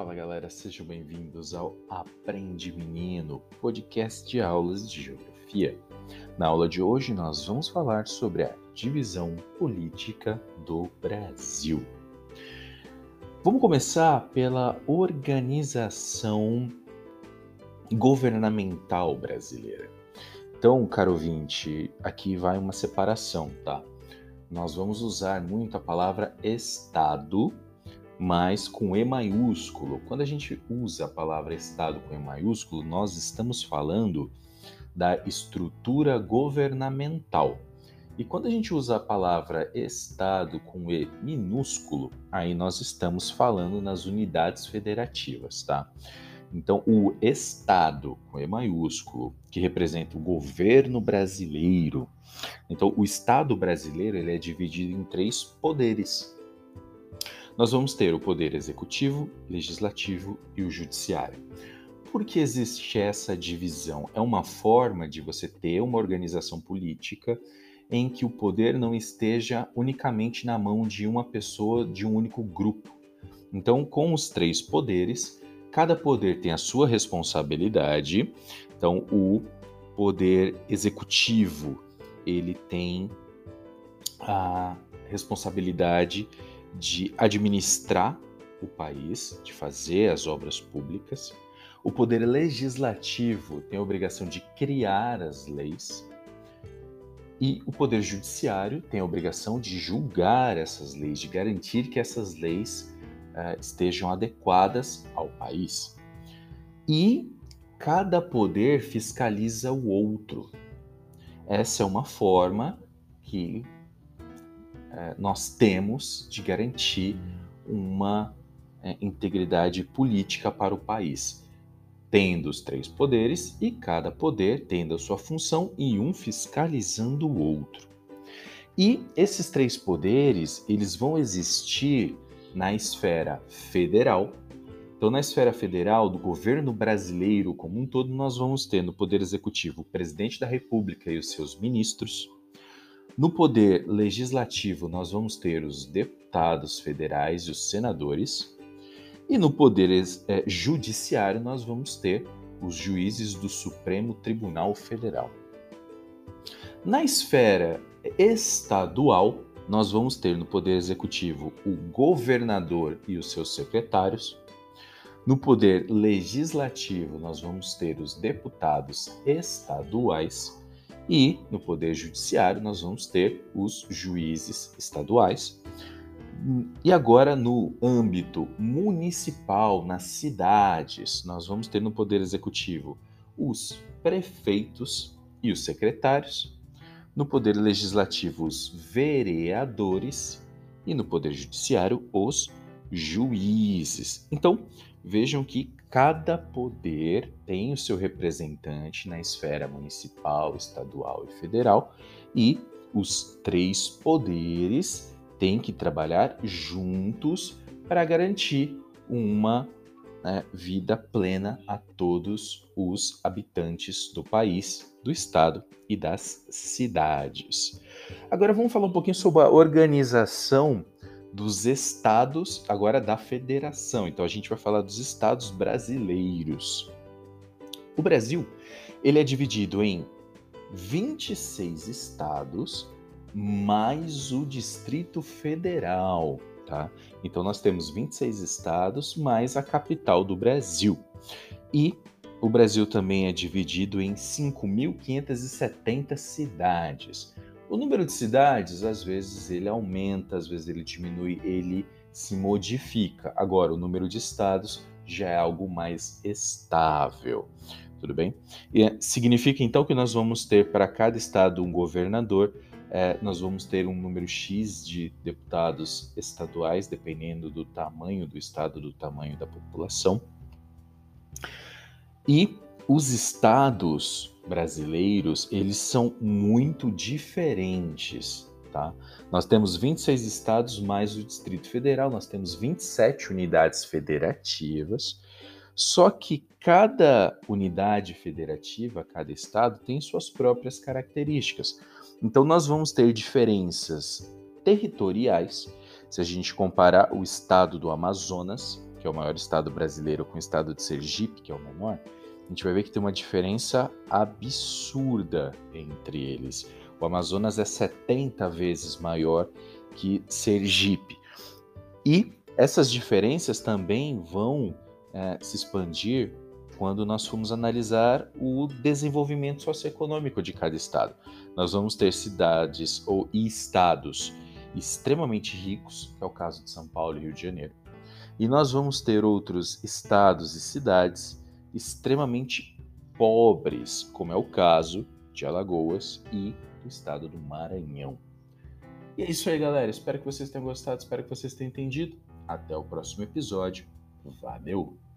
Fala galera, sejam bem-vindos ao Aprende Menino, podcast de aulas de geografia. Na aula de hoje nós vamos falar sobre a divisão política do Brasil. Vamos começar pela organização governamental brasileira. Então, caro ouvinte, aqui vai uma separação, tá? Nós vamos usar muito a palavra Estado mas com E maiúsculo. Quando a gente usa a palavra Estado com E maiúsculo, nós estamos falando da estrutura governamental. E quando a gente usa a palavra Estado com E minúsculo, aí nós estamos falando nas unidades federativas, tá? Então, o Estado, com E maiúsculo, que representa o governo brasileiro. Então, o Estado brasileiro ele é dividido em três poderes nós vamos ter o poder executivo, legislativo e o judiciário. Por que existe essa divisão? É uma forma de você ter uma organização política em que o poder não esteja unicamente na mão de uma pessoa, de um único grupo. Então, com os três poderes, cada poder tem a sua responsabilidade. Então, o poder executivo, ele tem a responsabilidade de administrar o país, de fazer as obras públicas. O poder legislativo tem a obrigação de criar as leis. E o poder judiciário tem a obrigação de julgar essas leis, de garantir que essas leis uh, estejam adequadas ao país. E cada poder fiscaliza o outro. Essa é uma forma que nós temos de garantir uma é, integridade política para o país, tendo os três poderes e cada poder tendo a sua função e um fiscalizando o outro. E esses três poderes, eles vão existir na esfera federal. Então, na esfera federal do governo brasileiro como um todo, nós vamos ter no poder executivo o presidente da República e os seus ministros, no poder legislativo, nós vamos ter os deputados federais e os senadores, e no poder é, judiciário, nós vamos ter os juízes do Supremo Tribunal Federal. Na esfera estadual, nós vamos ter no poder executivo o governador e os seus secretários. No poder legislativo, nós vamos ter os deputados estaduais e no Poder Judiciário nós vamos ter os juízes estaduais. E agora, no âmbito municipal, nas cidades, nós vamos ter no Poder Executivo os prefeitos e os secretários, no Poder Legislativo, os vereadores e no Poder Judiciário, os juízes. Então, vejam que cada poder tem o seu representante na esfera municipal, estadual e federal, e os três poderes têm que trabalhar juntos para garantir uma né, vida plena a todos os habitantes do país, do estado e das cidades. Agora vamos falar um pouquinho sobre a organização dos estados, agora da federação. Então a gente vai falar dos estados brasileiros. O Brasil, ele é dividido em 26 estados mais o Distrito Federal, tá? Então nós temos 26 estados mais a capital do Brasil. E o Brasil também é dividido em 5.570 cidades. O número de cidades, às vezes, ele aumenta, às vezes ele diminui, ele se modifica. Agora, o número de estados já é algo mais estável. Tudo bem? E é, significa então que nós vamos ter para cada estado um governador, é, nós vamos ter um número X de deputados estaduais, dependendo do tamanho do estado, do tamanho da população. E os estados brasileiros, eles são muito diferentes, tá? Nós temos 26 estados mais o Distrito Federal, nós temos 27 unidades federativas, só que cada unidade federativa, cada estado tem suas próprias características. Então nós vamos ter diferenças territoriais, se a gente comparar o estado do Amazonas que é o maior estado brasileiro, com o estado de Sergipe, que é o menor, a gente vai ver que tem uma diferença absurda entre eles. O Amazonas é 70 vezes maior que Sergipe. E essas diferenças também vão é, se expandir quando nós formos analisar o desenvolvimento socioeconômico de cada estado. Nós vamos ter cidades ou estados extremamente ricos, que é o caso de São Paulo e Rio de Janeiro, e nós vamos ter outros estados e cidades extremamente pobres, como é o caso de Alagoas e do estado do Maranhão. E é isso aí, galera. Espero que vocês tenham gostado, espero que vocês tenham entendido. Até o próximo episódio. Valeu!